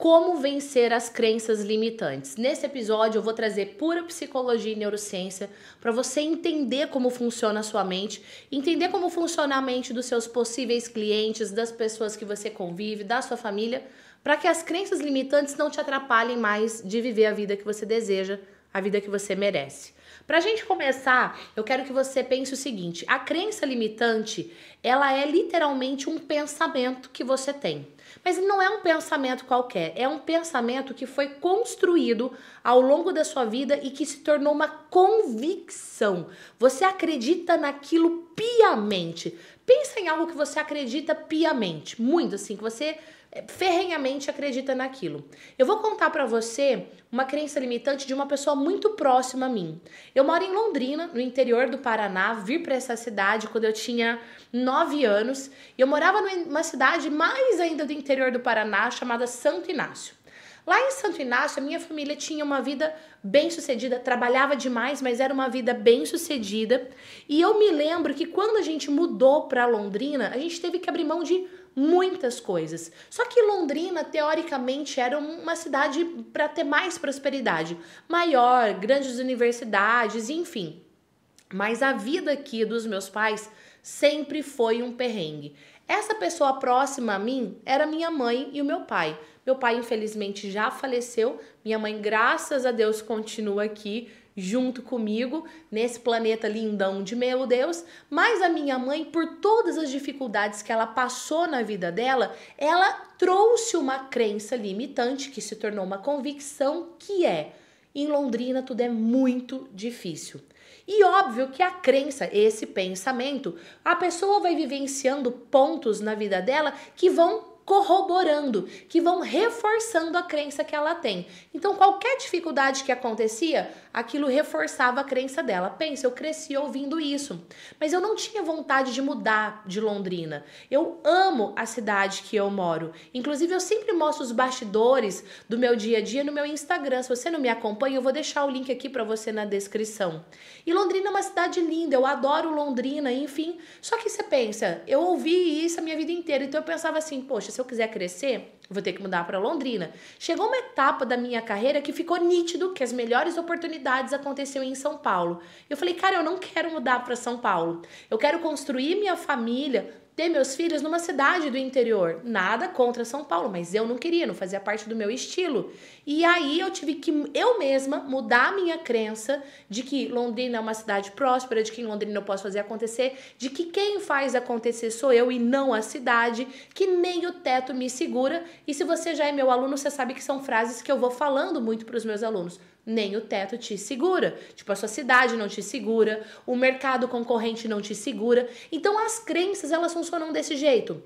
como vencer as crenças limitantes. Nesse episódio eu vou trazer pura psicologia e neurociência para você entender como funciona a sua mente, entender como funciona a mente dos seus possíveis clientes, das pessoas que você convive, da sua família, para que as crenças limitantes não te atrapalhem mais de viver a vida que você deseja, a vida que você merece. Para a gente começar, eu quero que você pense o seguinte: a crença limitante, ela é literalmente um pensamento que você tem. Mas não é um pensamento qualquer, é um pensamento que foi construído ao longo da sua vida e que se tornou uma convicção. Você acredita naquilo piamente. Pensa em algo que você acredita piamente, muito assim, que você ferrenhamente acredita naquilo. Eu vou contar para você uma crença limitante de uma pessoa muito próxima a mim. Eu moro em Londrina, no interior do Paraná, vir para essa cidade quando eu tinha 9 anos, e eu morava numa cidade mais ainda do interior do Paraná, chamada Santo Inácio. Lá em Santo Inácio, a minha família tinha uma vida bem sucedida, trabalhava demais, mas era uma vida bem sucedida. E eu me lembro que quando a gente mudou para Londrina, a gente teve que abrir mão de muitas coisas. Só que Londrina, teoricamente, era uma cidade para ter mais prosperidade, maior, grandes universidades, enfim. Mas a vida aqui dos meus pais sempre foi um perrengue. Essa pessoa próxima a mim era minha mãe e o meu pai. Meu pai, infelizmente, já faleceu. Minha mãe, graças a Deus, continua aqui junto comigo nesse planeta lindão de meu Deus, mas a minha mãe, por todas as dificuldades que ela passou na vida dela, ela trouxe uma crença limitante que se tornou uma convicção que é em Londrina tudo é muito difícil. E óbvio que a crença, esse pensamento, a pessoa vai vivenciando pontos na vida dela que vão corroborando, que vão reforçando a crença que ela tem. Então, qualquer dificuldade que acontecia, aquilo reforçava a crença dela. Pensa, eu cresci ouvindo isso, mas eu não tinha vontade de mudar de Londrina. Eu amo a cidade que eu moro. Inclusive, eu sempre mostro os bastidores do meu dia a dia no meu Instagram. Se você não me acompanha, eu vou deixar o link aqui para você na descrição. E Londrina é uma cidade linda, eu adoro Londrina, enfim. Só que você pensa, eu ouvi isso a minha vida inteira, então eu pensava assim, poxa, se eu quiser crescer, vou ter que mudar para Londrina. Chegou uma etapa da minha carreira que ficou nítido que as melhores oportunidades aconteceram em São Paulo. Eu falei, cara, eu não quero mudar para São Paulo. Eu quero construir minha família, ter meus filhos numa cidade do interior. Nada contra São Paulo, mas eu não queria, não fazia parte do meu estilo. E aí eu tive que eu mesma mudar a minha crença de que Londrina é uma cidade próspera, de que em Londrina eu posso fazer acontecer, de que quem faz acontecer sou eu e não a cidade, que nem o teto me segura. E se você já é meu aluno, você sabe que são frases que eu vou falando muito para os meus alunos nem o teto te segura. Tipo, a sua cidade não te segura, o mercado concorrente não te segura. Então, as crenças, elas funcionam desse jeito.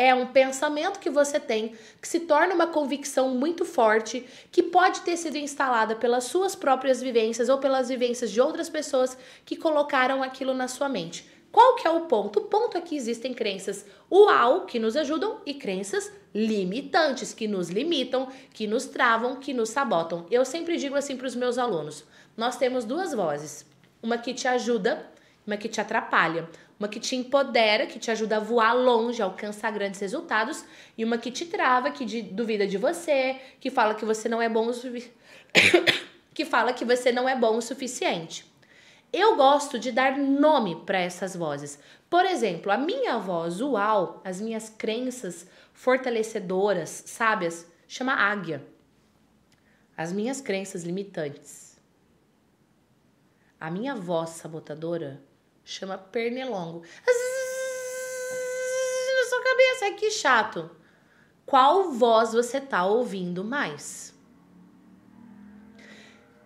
É um pensamento que você tem que se torna uma convicção muito forte, que pode ter sido instalada pelas suas próprias vivências ou pelas vivências de outras pessoas que colocaram aquilo na sua mente. Qual que é o ponto? O ponto é que existem crenças uau que nos ajudam e crenças limitantes que nos limitam, que nos travam, que nos sabotam. Eu sempre digo assim para os meus alunos: nós temos duas vozes, uma que te ajuda, uma que te atrapalha. Uma que te empodera, que te ajuda a voar longe, a alcançar grandes resultados, e uma que te trava, que de, duvida de você, que fala que você não é bom o que fala que você não é bom o suficiente. Eu gosto de dar nome para essas vozes. Por exemplo, a minha voz, uau, as minhas crenças fortalecedoras, sábias, chama águia. As minhas crenças limitantes. A minha voz sabotadora chama pernilongo. Na sua cabeça, que chato. Qual voz você tá ouvindo mais?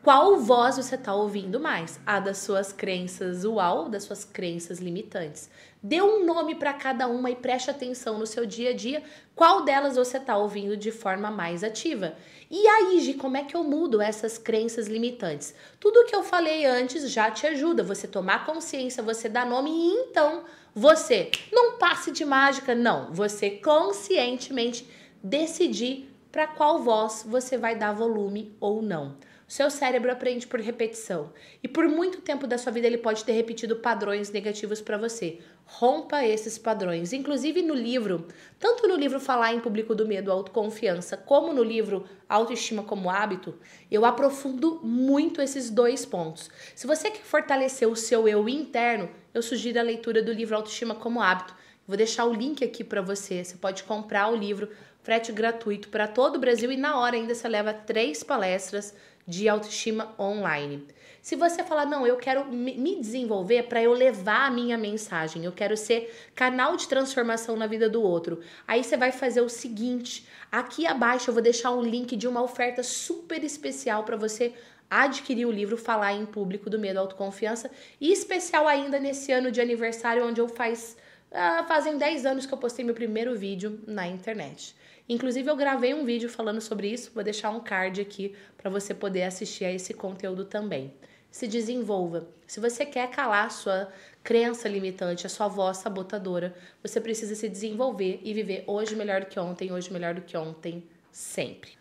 Qual voz você está ouvindo mais? A das suas crenças uau, das suas crenças limitantes. Dê um nome para cada uma e preste atenção no seu dia a dia qual delas você está ouvindo de forma mais ativa. E aí, Gi, como é que eu mudo essas crenças limitantes? Tudo que eu falei antes já te ajuda. Você tomar consciência, você dar nome e então você não passe de mágica, não. Você conscientemente decidir para qual voz você vai dar volume ou não. Seu cérebro aprende por repetição. E por muito tempo da sua vida ele pode ter repetido padrões negativos para você. Rompa esses padrões. Inclusive no livro, tanto no livro Falar em Público do Medo, Autoconfiança, como no livro Autoestima como Hábito, eu aprofundo muito esses dois pontos. Se você quer fortalecer o seu eu interno, eu sugiro a leitura do livro Autoestima como Hábito. Vou deixar o link aqui para você. Você pode comprar o livro, frete gratuito para todo o Brasil e na hora ainda você leva três palestras de autoestima online. Se você falar, não, eu quero me desenvolver para eu levar a minha mensagem, eu quero ser canal de transformação na vida do outro, aí você vai fazer o seguinte: aqui abaixo eu vou deixar um link de uma oferta super especial para você adquirir o livro Falar em Público do Medo Autoconfiança e especial ainda nesse ano de aniversário, onde eu faz, uh, fazem 10 anos que eu postei meu primeiro vídeo na internet. Inclusive, eu gravei um vídeo falando sobre isso, vou deixar um card aqui para você poder assistir a esse conteúdo também. Se desenvolva. Se você quer calar a sua crença limitante, a sua voz sabotadora, você precisa se desenvolver e viver hoje melhor do que ontem, hoje melhor do que ontem, sempre.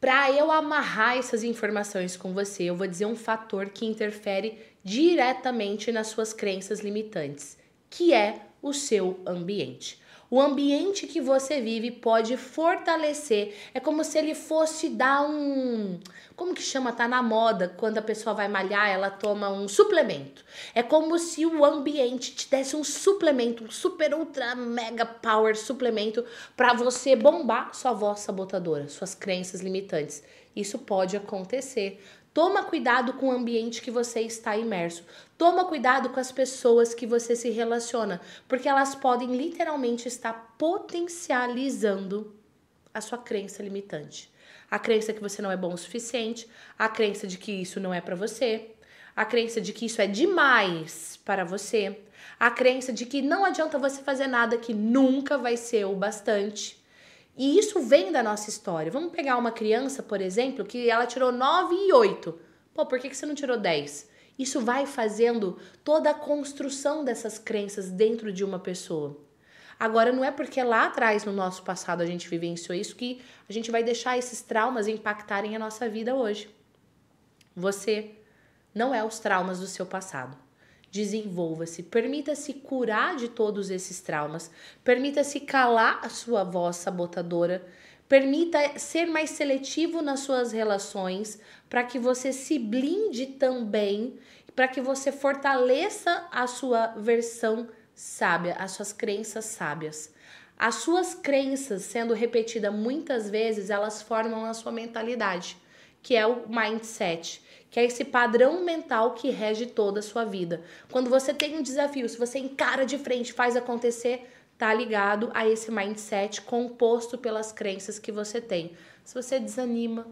Para eu amarrar essas informações com você, eu vou dizer um fator que interfere diretamente nas suas crenças limitantes, que é o seu ambiente. O ambiente que você vive pode fortalecer. É como se ele fosse dar um. Como que chama? Tá na moda. Quando a pessoa vai malhar, ela toma um suplemento. É como se o ambiente te desse um suplemento, um super ultra mega power suplemento para você bombar sua voz sabotadora, suas crenças limitantes. Isso pode acontecer. Toma cuidado com o ambiente que você está imerso. Toma cuidado com as pessoas que você se relaciona, porque elas podem literalmente estar potencializando a sua crença limitante. A crença que você não é bom o suficiente, a crença de que isso não é para você, a crença de que isso é demais para você, a crença de que não adianta você fazer nada que nunca vai ser o bastante. E isso vem da nossa história. Vamos pegar uma criança, por exemplo, que ela tirou 9 e 8. Pô, por que, que você não tirou 10? Isso vai fazendo toda a construção dessas crenças dentro de uma pessoa. Agora, não é porque lá atrás, no nosso passado, a gente vivenciou isso que a gente vai deixar esses traumas impactarem a nossa vida hoje. Você não é os traumas do seu passado. Desenvolva-se, permita-se curar de todos esses traumas, permita-se calar a sua voz sabotadora, permita ser mais seletivo nas suas relações, para que você se blinde também, para que você fortaleça a sua versão sábia, as suas crenças sábias. As suas crenças sendo repetidas muitas vezes, elas formam a sua mentalidade, que é o mindset que é esse padrão mental que rege toda a sua vida. Quando você tem um desafio, se você encara de frente, faz acontecer, tá ligado a esse mindset composto pelas crenças que você tem. Se você desanima,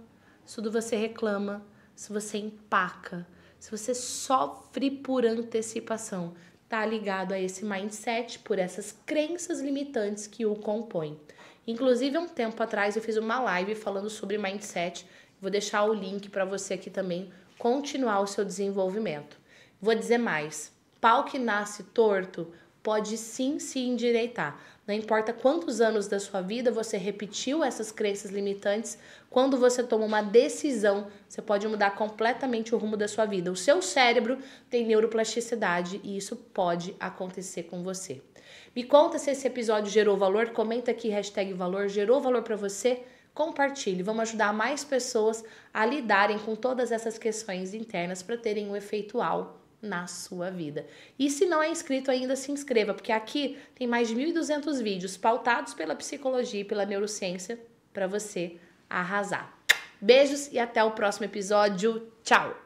se você reclama, se você empaca, se você sofre por antecipação, tá ligado a esse mindset por essas crenças limitantes que o compõem. Inclusive, um tempo atrás eu fiz uma live falando sobre mindset. Vou deixar o link para você aqui também continuar o seu desenvolvimento. Vou dizer mais: pau que nasce torto pode sim se endireitar. Não importa quantos anos da sua vida você repetiu essas crenças limitantes, quando você toma uma decisão, você pode mudar completamente o rumo da sua vida. O seu cérebro tem neuroplasticidade e isso pode acontecer com você. Me conta se esse episódio gerou valor, comenta aqui valor, gerou valor para você compartilhe, vamos ajudar mais pessoas a lidarem com todas essas questões internas para terem um efeitual na sua vida. E se não é inscrito ainda, se inscreva, porque aqui tem mais de 1.200 vídeos pautados pela psicologia e pela neurociência para você arrasar. Beijos e até o próximo episódio. Tchau!